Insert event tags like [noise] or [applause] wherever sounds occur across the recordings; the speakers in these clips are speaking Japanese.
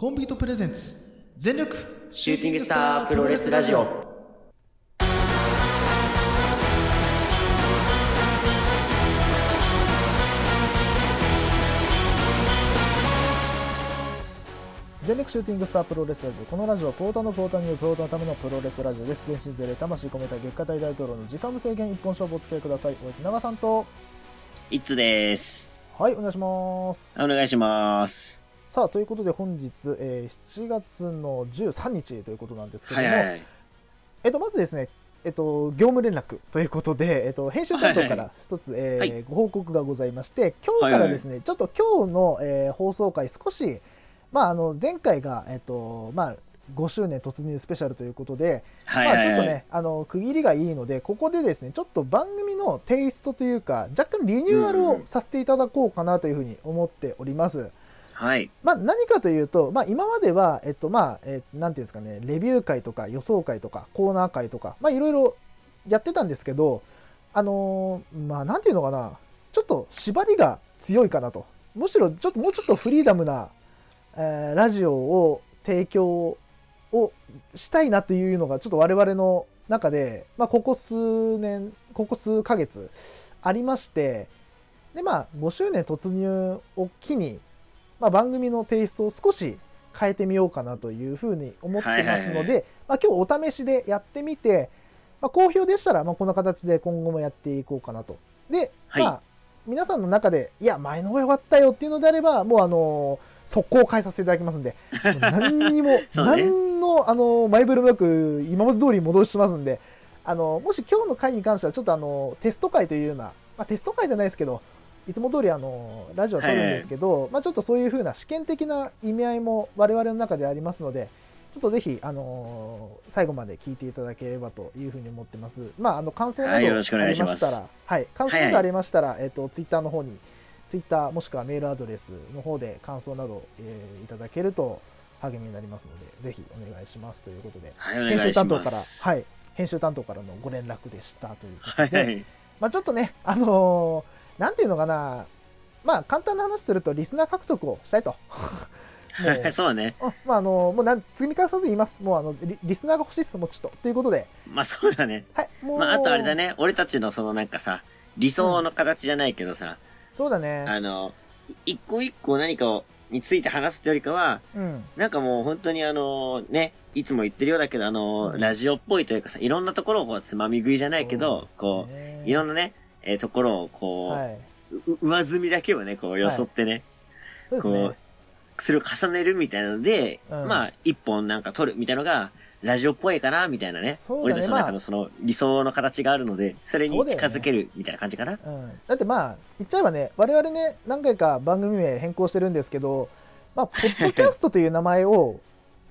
コンビートプレゼンツ。全力。シューティングスタープロレスラジオ。全力シューティングスタープロレスラジオ。このラジオはポーターのポーターによるプローターのためのプロレスラジオです。全身全霊魂込めた月下大大統領の時間無制限一本勝負をお付き合いください。お相手長さんと。いつです。はいお願いします。お願いします。さあということで本日、えー7月の13日ということなんですけども、はいはいはい。えっと、まずですね、えっと、業務連絡ということで、えっと、編集担当かはいはら一つ、えーはいご報告がございまして、今日からですね、ちょっと今日の、えー放送回、少し、まあ、あの前回が、えっとまあ、5周年突入スペシャルということで、はいはいはい。まあ、ちょっとね、あの区切りがいいので、ここでですね、ちょっと番組のテイストというか、若干リニューアルをさせていただこうかなというふうに思っております。はい。まあ、何かというと、まあ、今までは、えっとまあえーなんていうんですかね、レビュー会とか予想会とかコーナー会とか、まあ、いろいろやってたんですけど、あのーまあ、なんていうのかな、ちょっと縛りが強いかなと、むしろちょっともうちょっとフリーダムな、えーラジオを提供をしたいなというのが、ちょっと我々の中で、まあ、ここ数年、ここ数ヶ月ありまして、で、まあ、5周年突入を機に、まあ、番組のテイストを少し変えてみようかなというふうに思ってますのはいはいはで、まあ、今日お試しでやってみて、まあ、好評でしたら、まあ、この形で今後もやっていこうかなと。で、はい。まあ、皆さんの中で、いや、前の方が良かったよっていうのであれば、もう、あの速攻変えさせていただきますんで、何にも、[laughs] ね。何の、あの前触れもなく、今まで通り戻しますんで、あのもし今日の回に関しては、ちょっとあのテスト回というような、まあ、テスト回じゃないですけど、いつも通りあのラジオを撮るんですけど、まあ、ちょっとそういうふうな試験的な意味合いも我々の中でありますので、ちょっとぜひ、あの最後まで聞いていただければというふうに思ってます。まあ、あの感想などありましたら、はい、感想などありましたら、えっ、と、ツイッターの方に、ツイッターもしくはメールアドレスの方で感想など、えーいただけると励みになりますので、ぜひお願いしますということで、はい、お編集担当から。はい、編集担当からのご連絡でしたということで、はいはい。まあ、ちょっとね、あのーなんていうのかな、まあ、簡単な話すると、リスナー獲得をしたいと。[laughs] そうね。あまあ、あのもうなん積み重ねず言います。もうあのリ、リスナーが欲しいっす、もうちょっと。ということで、まあそうだね。はい、もう。まああとあれだ。ね、俺たちのそのなんかさ、理想の形じゃないけどさ、そうだね。あの、い一個一個何かをについて話すってよりかは、うん。なんかもう本当にあの、ね、いつも言ってるようだけど、あの、うんラジオっぽいというかさ、いろんなところをこう、つまみ食いじゃないけど、こうう、いろんな、なね、えーところをこう、はい。う上積みだけをね、こう、よそってね、そうですねこう。それを重ねるみたいなので、うんまあ、一本なんか取るみたいなのが、ラジオっぽいかなみたいなね。ね俺たちのまあ中のその理想の形があるので、それに近づけるみたいな感じかな。うん、だってまあ言っちゃえばね我々ね何回か番組名変更してるんですけどまあポッドキャストという名前を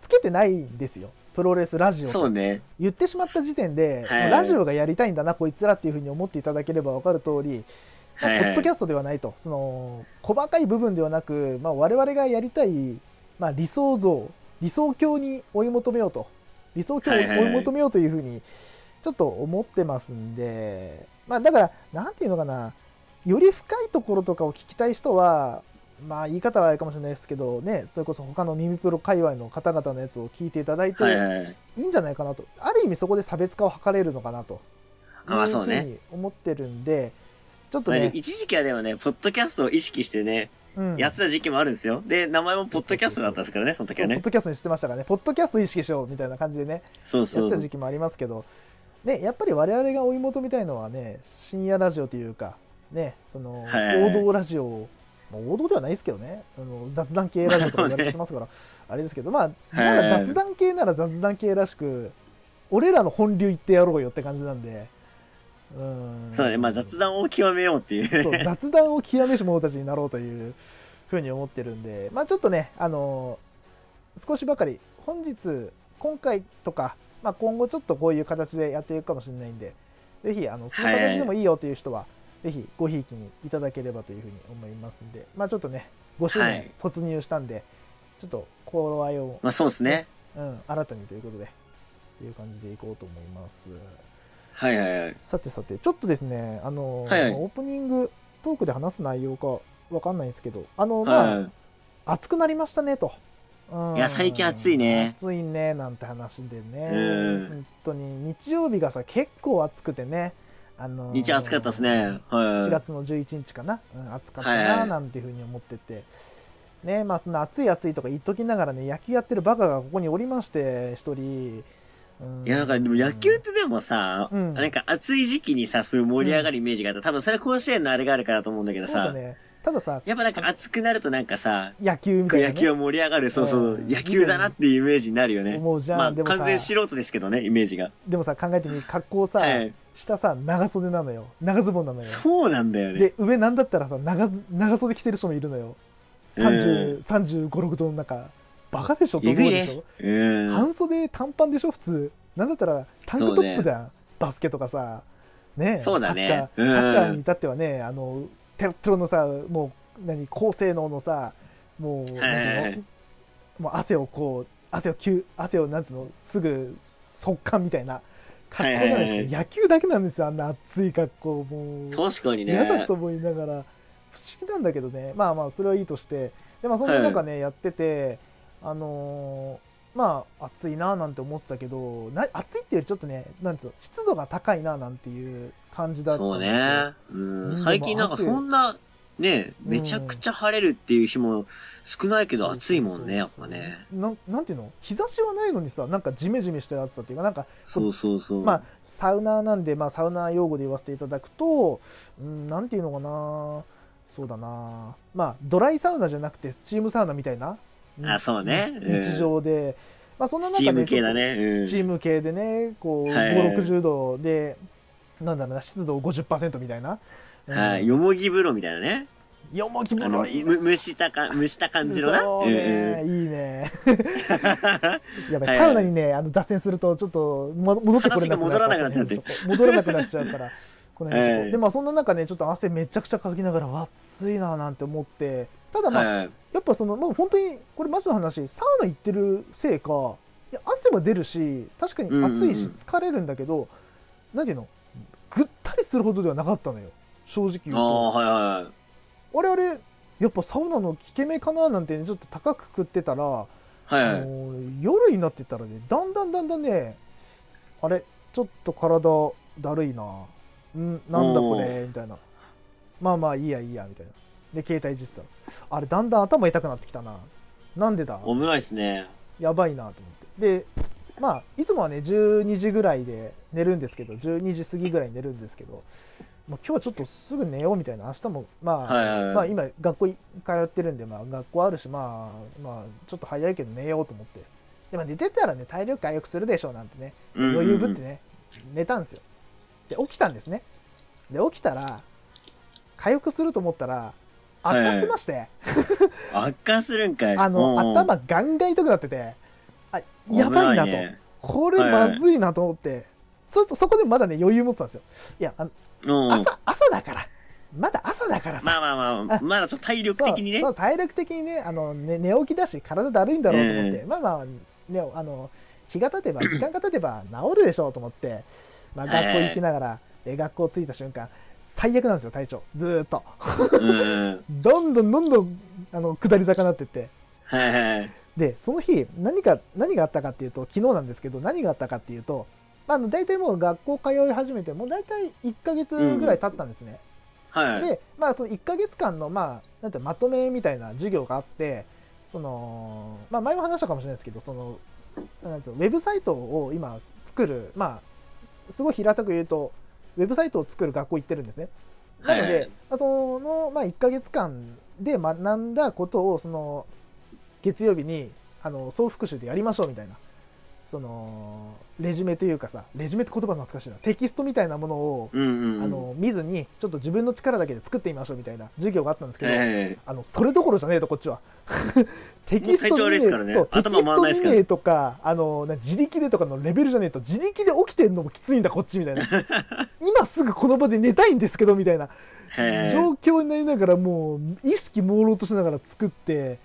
つけてないんですよプロレスラジオとそうね。言ってしまった時点で、はい。ラジオがやりたいんだなこいつらっていうふうに思っていただければ分かる通り、まあはポッドキャストではないと。その細かい部分ではなく、まあ、我々がやりたい、まあ、理想像理想郷に追い求めようと。理想郷を追はい求めようというふうにちょっと思ってますんで、まあ、だからなんていうのかな。より深いところとかを聞きたい人はまあ言い方はあれかもしれないですけどねそれこそ他の耳プロ界隈の方々のやつを聞いていただいて、はいはいんじゃないかなと。ある意味そこで差別化を図れるのかなと。あまあそうね。思ってるんでちょっとまあね、一時期はでもね、ポッドキャストを意識してね、うん、やってた時期もあるんですよ。で、名前もポッドキャストだったんですからね、その時はね。ポッ。ドキャストにしてましたからね。ポッドキャスト意識しようみたいな感じでねそうそうやってた。時期もありますけどねやっぱり我々が追い求めたいのはね深夜ラジオというかねそのはい王道ラジオをまあ王道ではないですけどね。あの雑談系ラジオとか言われてますから。[laughs] あれですけどまあなら雑談系なら雑談系らしく俺らの本流言ってやろうよって感じなんで。うん。そうだね、まあ雑談を極めようっていう。そう雑談を極めし者たちになろうというふうに思ってるんで、まあ、ちょっとね、あの少しばかり本日今回とか、まあ、今後ちょっとこういう形でやっていくかもしれないんでぜひあのその形でもいいよという人は、ぜひごひいきにいただければというふうに思いますんで、まあ、ちょっとね5周年はい。突入したんで、ちょっと頃合いを、まあそうですね。うん、新たにということでという感じでいこうと思います。はいはいはい。さてさて、ちょっとですね、あのはいはい。オープニングトークで話す内容かわかんないんですけど、あの、まあ、はい。暑くなりましたねと。うん。いや最近暑いね。暑いねなんて話でね、うん。本当に日曜日がさ結構暑くてねあのー日暑かったですね。4はい。月の11日かな、うん、暑かったない。なんていうふうに思ってて、ねまあそんな暑い暑いとか言っときながらね野球やってるバカがここにおりまして一人、うん。いや、なんか、でも野球ってでもさ、うん。なんか暑い時期にさ、そういう盛り上がるイメージがあった。多分それ甲子園のあれがあるからと思うんだけどさ、ね。たださやっぱなんか暑くなるとなんかさ、野球みたいな、ね、野球は盛り上がる、そうそうう、ん。野球だなっていうイメージになるよね。思うじゃん、まあ、完全素人ですけどね、イメージが。でもさ考えてみ格好さ、はい下さ長袖なのよ。長ズボンなのよ。そうなんだよね。で上なんだったらさ長ず長袖着てる人もいるのよ。30 35、6度の中。バカでしょと思うでしょ。ね。うん。半袖短パンでしょ普通。なんだったらタンクトップだ、バスケとかさ。ねそうだね。サッカーうん。サッカーに至ってはねあのテロッテロのさもう何高性能のさもう,、はい。はいはいなんていうの？もう汗をこう汗を吸汗をなんつうの？すぐ速乾みたいな格好じゃないですか、はいはいはい。野球だけなんですよあんな暑い格好もう。確かにね。嫌だと思いながら。不思議なんだけどね。まあまあそれはいいとして。でまあそんな中ね、やっててあのーまあ暑いななんて思ってたけどな暑いっていうよりちょっとねなんつうの湿度が高いななんていう感じだったんそうね。ううんん。最近なんかそんな、ね、めちゃくちゃ晴れるっていう日も少ないけど暑いもんね、やっぱね。なんなんていうの？日差しはないのにさなんかジメジメした暑さっていうかなんかそうそうそう。まあサウナーなんで、まあ、サウナー用語で言わせていただくと、うん、なんていうのかな？そうだな。まあドライサウナじゃなくてスチームサウナみたいな？あそうね。うん。日常で、まあそんなス中でチーム系だね。うん。スチーム系でねこう、はい。5 60度でなんだろうな湿度50%みたいな、うん。はい。よもぎ風呂みたいなね。よもぎ風呂。いいむ蒸したか、[laughs] 蒸した感じのな。そうね、いいね。[laughs] やばい。はいサウナにねあの脱線するとちょっとも戻ってこれなくな話が戻らなくなっちゃうっ戻らなくなっちゃうからこの辺にしとこう。はいでまあそんな中ねちょっと汗めちゃくちゃかきながらわ暑いななんて思って。ただまあ、はい。やっぱそのもう本当にこれマジの話。サウナ行ってるせいかいや汗は出るし確かに暑いしうんうんうん。疲れるんだけど、なんていうの？ぐったりするほどではなかったのよ正直言うああ、とはいはい。あれあれやっぱサウナの効け目かななんて、ね、ちょっと高く食ってたら、はいあはい。の夜になってったらねだんだんだんだんねあれちょっと体だるいな。ん？なんだこれ？みたいな。まあまあいいやいいやみたいな。で携帯実際あれだんだん頭痛くなってきたな。なんでだ？危ないっすね。やばいなと思って。でまあいつもはね12時ぐらいで寝るんですけど12時過ぎぐらいに寝るんですけど、まあ、今日はちょっとすぐ寝ようみたいな明日もまあ、はいはいはい。まあ今学校い通ってるんで、まあ、学校あるしまあまあちょっと早いけど寝ようと思って。でも寝てたらね体力回復するでしょうなんてね余裕ぶってね、寝たんですよ。で起きたんですね。で起きたら回復すると思ったら悪化してまして、悪化するんかい。[laughs] あの、頭ガンガン痛くなってて、あ、やばいなと。危ね。これまずいなと思って、ちょっとそこでまだね、余裕持ってたんですよ。いや、あのうん。朝、朝だから。まだ朝だからさ。まあまあまあ、あまだちょっと体力的にねそう。そう体力的にね、あの、ね寝起きだし、体だるいんだろうと思って、うまあまあ、ね、あの、日が経てば、時間が経てば治るでしょうと思って、まあ、学校行きながら、で学校着いた瞬間、最悪なんですよ、体調。ずーっと。[laughs] どんどんどんどん、あの、下り坂になってって。はいはい。でその日何か何があったかっていうと昨日なんですけど何があったかっていうと、まあ、あの大体もう学校通い始めてもう大体1ヶ月ぐらい経ったんですね、はい。でまあその1ヶ月間のまあなんてまとめみたいな授業があってその、まあ、前も話したかもしれないですけどそのなんつうのウェブサイトを今作るまあすごい平たく言うとウェブサイトを作る学校行ってるんですね。なので、はいまあ、その、まあ、1ヶ月間で学んだことをその月曜日にあの総復習でやりましょうみたいなそのレジュメというかさレジュメって言葉懐かしいな。テキストみたいなものを、うんうんうん。あの見ずにちょっと自分の力だけで作ってみましょうみたいな授業があったんですけど、はいはいはい。あのそれどころじゃねえとこっちは。[laughs] テキスト見ねえとかあのな自力でとかのレベルじゃねえと自力で起きてんのもきついんだこっちみたいな。[laughs] 今すぐこの場で寝たいんですけどみたいな状況になりながらもう意識朦朧としながら作って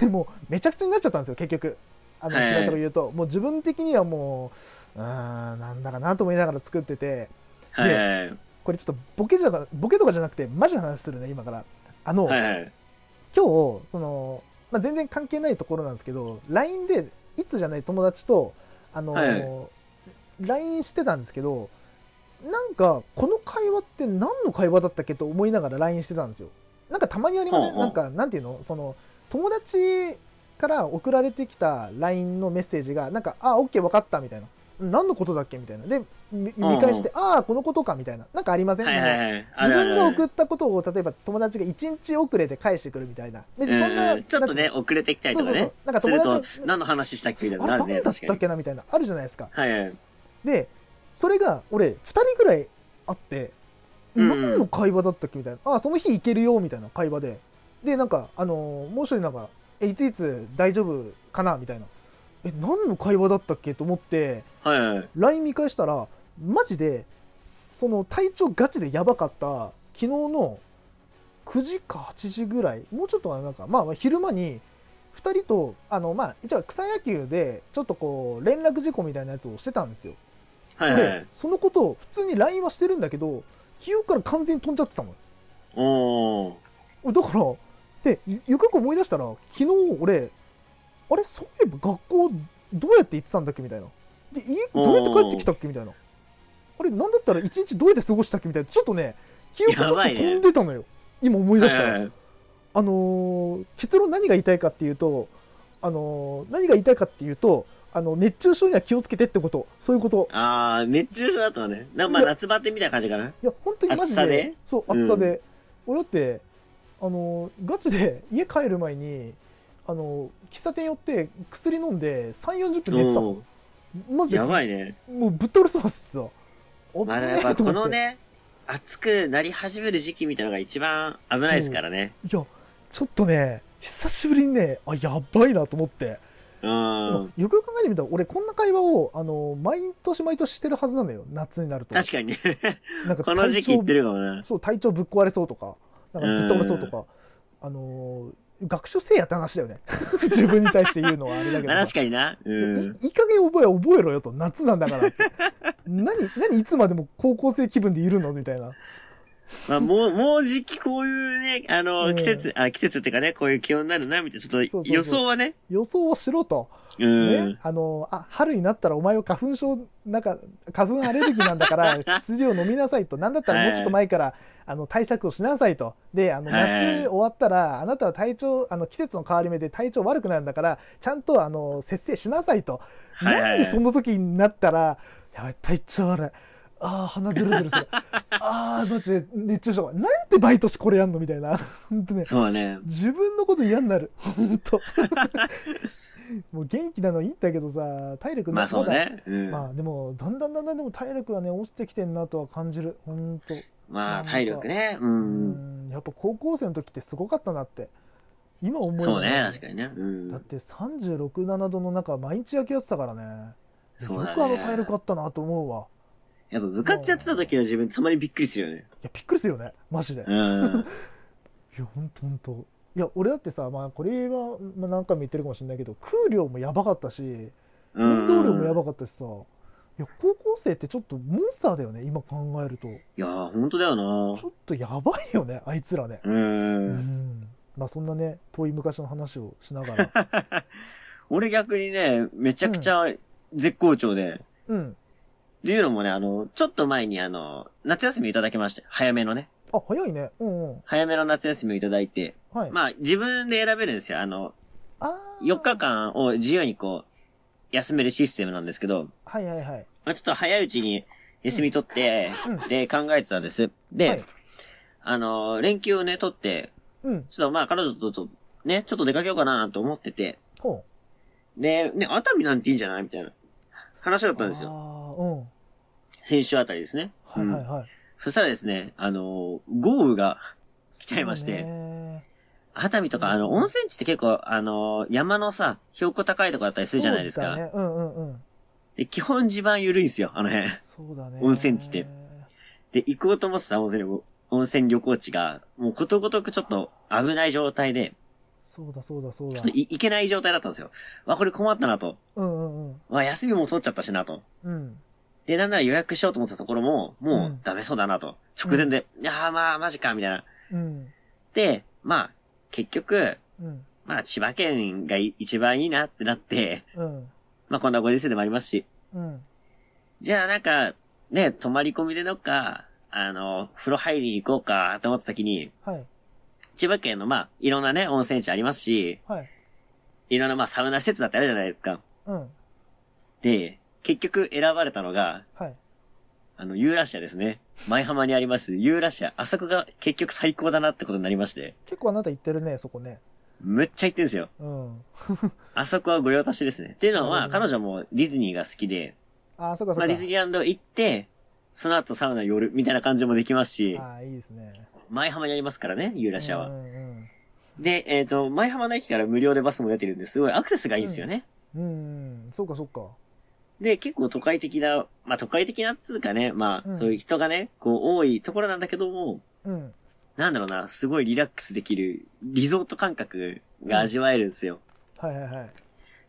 でもうめちゃくちゃになっちゃったんですよ結局あのはい。平たく言うともう自分的にはもううーんなんだかなと思いながら作っててはいはい。これちょっとボケじゃボケとかじゃなくてマジな話するね今から。あの。今日そのまあ、全然関係ないところなんですけど LINE でいつじゃない友達とあの LINE してたんですけどなんかこの会話って何の会話だったっけと思いながら LINE してたんですよ。なんかたまにありません、ほうほう。なんかなんていうの？その友達から送られてきた LINE のメッセージがなんかあ OK 分かったみたいな。何のことだっけみたいな。でみ見返して、ああこのことかみたいな。なんかありません、はいはい自分が送ったことを例えば友達が1日遅れて返してくるみたいな。別にそんな、うん。ちょっとね、遅れてきたりとかね。そうそうそう。なんか友達と、何の話したっけみたいなあれ何だっ。たっけなみたいな。あるじゃないですかはいはい。でそれが俺2人ぐらいあって、何の会話だったっけみたいな。あその日行けるよみたいな会話で。でなんかあのーもう一人なんかえいついつ大丈夫かな？みたいな。え何の会話だったっけ？と思って。はいはい。LINE 見返したらマジでその体調ガチでやばかった。昨日の9時か8時ぐらい。もうちょっとかななんか。まあまあ昼間に2人とあのまあ一応草野球でちょっとこう連絡事項みたいなやつをしてたんですよ。はいはい。で。そのことを普通に LINE はしてるんだけど記憶から完全に飛んじゃってたの。おー。だからでゆよくよく思い出したら昨日俺あれそういえば学校どうやって行ってたんだっけみたいな。で家どうやって帰ってきたっけみたいな。あれなんだったら一日どうやって過ごしたっけみたいな。ちょっとね記憶ちょっと飛んでたのよ、今思い出したら、あのー結論何が言いたいかっていうとあのー何が言いたいかっていうとあの熱中症には気をつけてってこと。そういうこと。あー、熱中症だったのね。なんかま夏バテみたいな感じかな。いや本当にマジで。暑さで？そううん暑さで、俺だってあのガチで家帰る前にあの喫茶店寄って薬飲んで3 4 0分寝てたもおんマジでやばいね。もうぶっ倒れそうなんですよまあやっぱこのね、暑くなり始める時期みたいなのが一番危ないですからね。いやちょっとね久しぶりにねあやばいなと思って、うん。よくよく考えてみたら俺こんな会話をあの毎年毎年してるはずなのよ夏になると確かにね。なんかこの時期言ってるかもな。そう体調ぶっ壊れそうとかなんかぶっ倒れそうとか、あのー学習せえやって話だよね。[laughs] 自分に対して言うのはあれだけど。確かにな。いい加減覚え覚えろよと。夏なんだからって。[laughs] 何何いつまでも高校生気分でいるの？みたいな [laughs] まあもう、もう時期こういうね、あうの、ん。季節、あ、季節っていうかね、こういう気温になるな、みたいな、ちょっと予想はね。予想をしろと、うねん。あのあ春になったらお前は花粉症なんか花粉アレルギーなんだから [laughs] 薬を飲みなさいと。なんだったらもうちょっと前からあの対策をしなさいと。であのはい。夏終わったらあなたは体調あの季節の変わり目で体調悪くなるんだからちゃんとあの節制しなさいと、はいはい。なんでその時になったらやばい体調悪いあー鼻ズルズルするあーマジで熱中症なんで毎年これやんのみたいな [laughs] 本当ねそうね。自分のこと嫌になる本当 [laughs] もう元気なのいいんだけどさ体力まあそうだね。うん。まあでもだんだんだんだんでも体力はね落ちてきてんなとは感じる本当まあ体力ね。う。うんんやっぱ高校生の時ってすごかったなって今思えばそうね、確かにね。うん。だって367度の中毎日焼けやってたからねそうだよくあのね。体力あったなと思うわやっぱ部活やってた時の自分たまにびっくりするよね。いやびっくりするよね。マジで、いうん。[laughs] やほんとほんと。いや俺だってさまあこれは、まあ、何回も言ってるかもしれないけど空量もやばかったし運動量もやばかったしさ、いや高校生ってちょっとモンスターだよね今考えると。いやー、ほんとだよな。ちょっとやばいよねあいつらね。う。うん。んまあそんなね遠い昔の話をしながら。[laughs] 俺逆にね、めちゃくちゃ絶好調で。うんっていうのもね、あの、ちょっと前にあの、夏休みいただきまして、早めのね。あ早いね。うんうん。早めの夏休みをいただいて、はい、まあ自分で選べるんですよ。あの、あー。4日間を自由にこう、休めるシステムなんですけど、はいはいはい。まあちょっと早いうちに休み取って、うん。で、考えてたんです。で、はい。あの、連休をね、取って、うん。ちょっとまあ彼女ととね、ちょっと出かけようかなと思ってて、ほう。で、ね、熱海なんていいんじゃない？みたいな話だったんですよ。あーうん。先週あたりですね。うんはいはい。はい、そしたらですね、あの、豪雨が来ちゃいまして、ね熱海とか、あの、温泉地って結構、あの、山のさ、標高高いとこだったりするじゃないですか。そうだね。うんうんうん。で、基本地盤緩いんですよ、あの辺。そうだね。温泉地って。で、行こうと思ってた温泉旅温泉旅行地が、もうことごとくちょっと危ない状態で、そうだそうだそうだちょっとい行けない状態だったんですよ。わ、これ困ったなと。うんうんうんわ、休みも取っちゃったしなと。うんで、なんなら予約しようと思ってたところも、もううんダメそうだなと。直前で、いやーまあ、マジか、みたいな。うんで、まあ、結局、うんまあ千葉県が一番いいなってなって、うん。まあこんなご時世でもありますし、うん。じゃあなんか、ね、泊まり込みでどっか、あの、風呂入りに行こうかと思った時に、はい。千葉県のまあ、いろんなね、温泉地ありますし、はい。いろんなまあ、サウナ施設だってあるじゃないですか。うん。で、結局選ばれたのが、はい。あの、ユーラシアですね。舞浜にありますユーラシア。あそこが結局最高だなってことになりまして、結構あなた行ってるね、そこね。むっちゃ行ってんですよ。うん。[laughs] あそこは御用達ですね。っていうのは、彼女もディズニーが好きで、ああ、そっかそまあ。ディズニーランド行って、その後サウナ寄るみたいな感じもできますし、ああ、いいですね。舞浜にありますからね、ユーラシアは。うんうんで、えっ、と、舞浜の駅から無料でバスも出てるんで、すごいアクセスがいいんですよね。うん。うんうん。そっかそっか。で、結構都会的な、まあ都会的なっつうかね、まあ、うんそういう人がね、こう多いところなんだけども、うん。なんだろうな、すごいリラックスできる、リゾート感覚が味わえるんですよ。はいはいはい。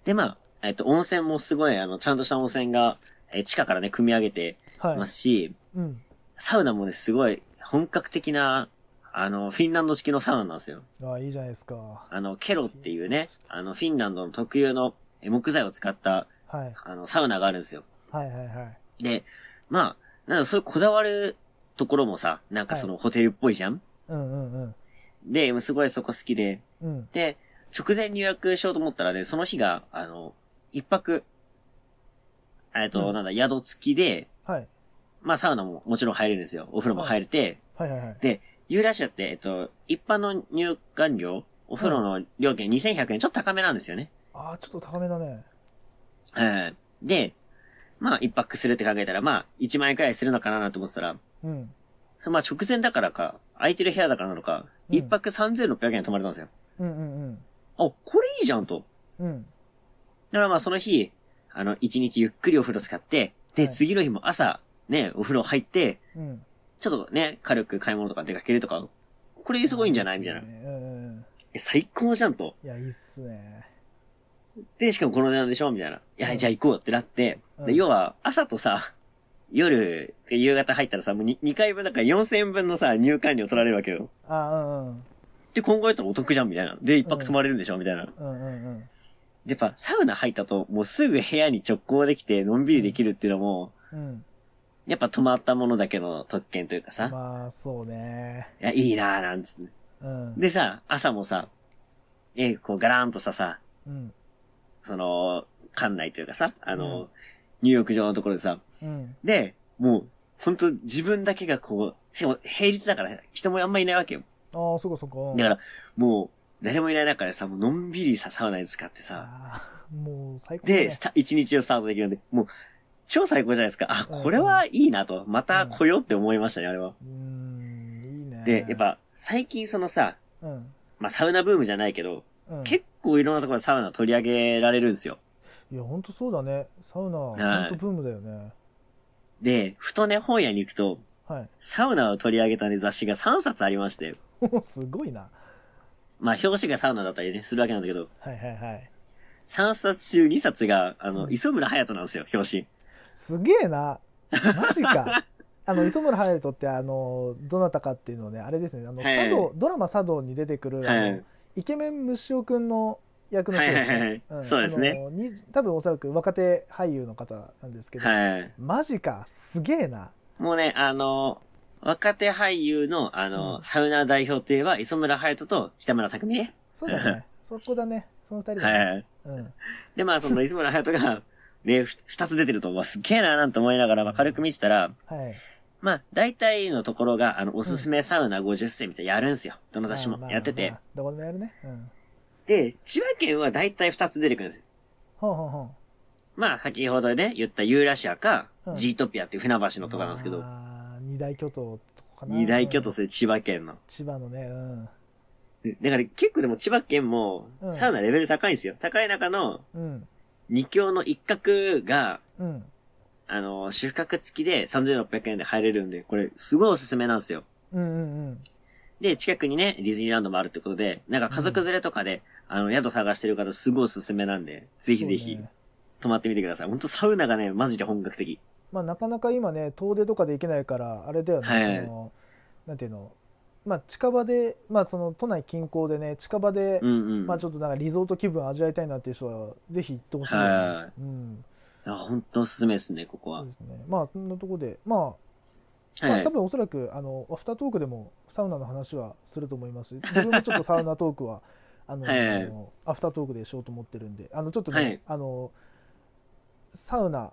で、まあ、えっ、と、温泉もすごい、あの、ちゃんとした温泉が、えー地下からね、組み上げてはい。ますし、うん。サウナもね、すごい本格的な、あの、フィンランド式のサウナなんですよ。ああ、いいじゃないですか。あの、ケロっていうね、あの、フィンランドの特有のえ木材を使った、はい。あの、サウナがあるんですよ。はいはいはい。で、まあ、なんかそういうこだわるところもさ、なんかそのホテルっぽいじゃん、うんうんうん。で、すごいそこ好きで、うん。で、直前入浴しようと思ったらね、その日が、あの、一泊、えっと、うんなんだ、宿付きで、はい。まあサウナももちろん入れるんですよ。お風呂も入れて、はいはいはい。で、ユーラシアって、えっと、一般の入館料、お風呂の料金2100円、ちょっと高めなんですよね。ああ、ちょっと高めだね。はい。で、まあ一泊するって考えたら、まあ1万円くらいするのかなと思ってたら、うん。それまあ直前だからか、空いてる部屋だからなのか、うん一泊3600円泊まれたんですよ。うんうんあ、これいいじゃんと。うん。うん。だからまあその日、あの、一日ゆっくりお風呂使って、で、はい次の日も朝、ね、お風呂入って、うん。ちょっとね、軽く買い物とか出かけるとか、これすごいんじゃない？みたいな。え、最高じゃんと。いや、いいっすね。で、しかもこの値段でしょ？みたいな。いや、うんじゃあ行こうってなって、で、うん要は、朝とさ、夜、夕方入ったらさ、もう 2, 回分だから4000円分のさ、入館料取られるわけよ。ああ、うんうん。で、今後やったらお得じゃんみたいな。で、一泊泊まれるんでしょ？みたいな。うんうんうん。で、やっぱ、サウナ入ったと、もうすぐ部屋に直行できて、のんびりできるっていうのも、うん。やっぱ泊まったものだけの特権というかさ、まあ、そうね。いや、いいなぁ、なんつって。うん。でさ、朝もさ、え、こう、ガラーンとしたさ、うん。その、館内というかさ、あの、うん入浴場のところでさ、うん。で、もう、ほんと自分だけがこう、しかも平日だから人もあんまいないわけよ。ああ、そこそこ。だから、もう、誰もいない中でさ、もうのんびりさ、サウナに使ってさ、もう最高だねで、一日をスタートできるんで、もう、超最高じゃないですか。あ、うんこれはいいなと。また来ようって思いましたね、あれは。うーん、いいね。で、やっ、ぱ、最近そのさ、うん。まあ、サウナブームじゃないけど、うん、結構いろんなところでサウナ取り上げられるんですよ。いや、ほんとそうだね。サウナ、ほんはいとブームだよね。で、ふとね、本屋に行くと、はい。サウナを取り上げたね、雑誌が3冊ありまして、[laughs] すごいな。まあ、表紙がサウナだったりね、するわけなんだけど、はいはいはい。3冊中2冊が、あの、うん磯村隼人なんですよ、表紙。すげえな。マジか。[laughs] あの、磯村隼人って、あの、どなたかっていうのをね、あれですね、あの、はい茶道、ドラマ茶道に出てくる、あのはい。イケメン虫尾くんの役の人ですね。んそうですね多分おそらく若手俳優の方なんですけど、はい。マジか、すげえな。もうね、あの、若手俳優の、あの、うんサウナ代表といえば、磯村隼人と北村匠海ね。そうだね。[laughs] そこだね。その二人だね。はい。うん。で、まあ、その磯村隼人が、ね、ふ二つ出てると、わ、すっげえな、なんて思いながら、まあ、軽く見てたら、はい。まあ、大体のところが、あの、おすすめサウナ50選みたいなやるんすよ。どの雑誌まあまあもやっててまあ。どこでもやるね。うん。で、千葉県は大体二つ出てくるんですよ。ほんほんほん。まあ、先ほどね、言ったユーラシアか、うんジートピアっていう船橋のとかなんですけど、まあ二大巨頭とかかな。二大巨頭うんそれ千葉県の。千葉のね、うん。でだから結構でも千葉県もう、んサウナレベル高いんですよ。高い中の、うん。二強の一角が、うん。あの、宿泊付きで3600円で入れるんで、これ、すごいおすすめなんですよ。うんうんうん。で、近くにね、ディズニーランドもあるってことで、なんか家族連れとかで、あの、宿探してる方すごいおすすめなんで、ぜひぜひ泊まってみてください。ほんとサウナがね、マジで本格的。まあなかなか今ね、遠出とかで行けないから、あれだよね。はいそのなんていうの、まあ、近場で、まあ、その都内近郊でね近場で、うんうん。まあ、ちょっとなんかリゾート気分味わいたいなっていう人はぜひ行ってほしいよね、はうん。いや、本当おすすめですね、ここは。そう。ですね。まあそんなところでまあまあ、多。分おそらくあのアフタートークでもサウナの話はすると思います。し自分もちょっとサウナトークは [laughs] あの、はいはい。アフタートークでしようと思ってるんであのちょっとね、はい。あのサウナ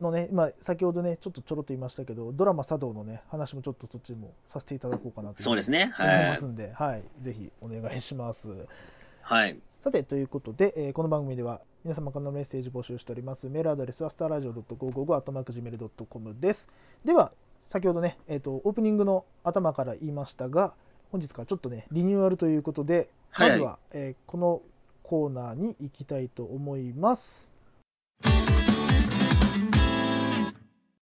のね、まあ、先ほどねちょっとちょろっと言いましたけどドラマ「茶道」のね話もちょっとそっちもさせていただこうかなとそうですね。思いはいます。んで、はい、ぜひお願いします。はい。さて、ということで、えーこの番組では皆様からのメッセージ募集しております。メールアドレスはスターラジオ .555-gmail.com です。では、先ほどね、えーと、オープニングの頭から言いましたが、本日からちょっとね、リニューアルということで、はいまずは、えーこのコーナーに行きたいと思います。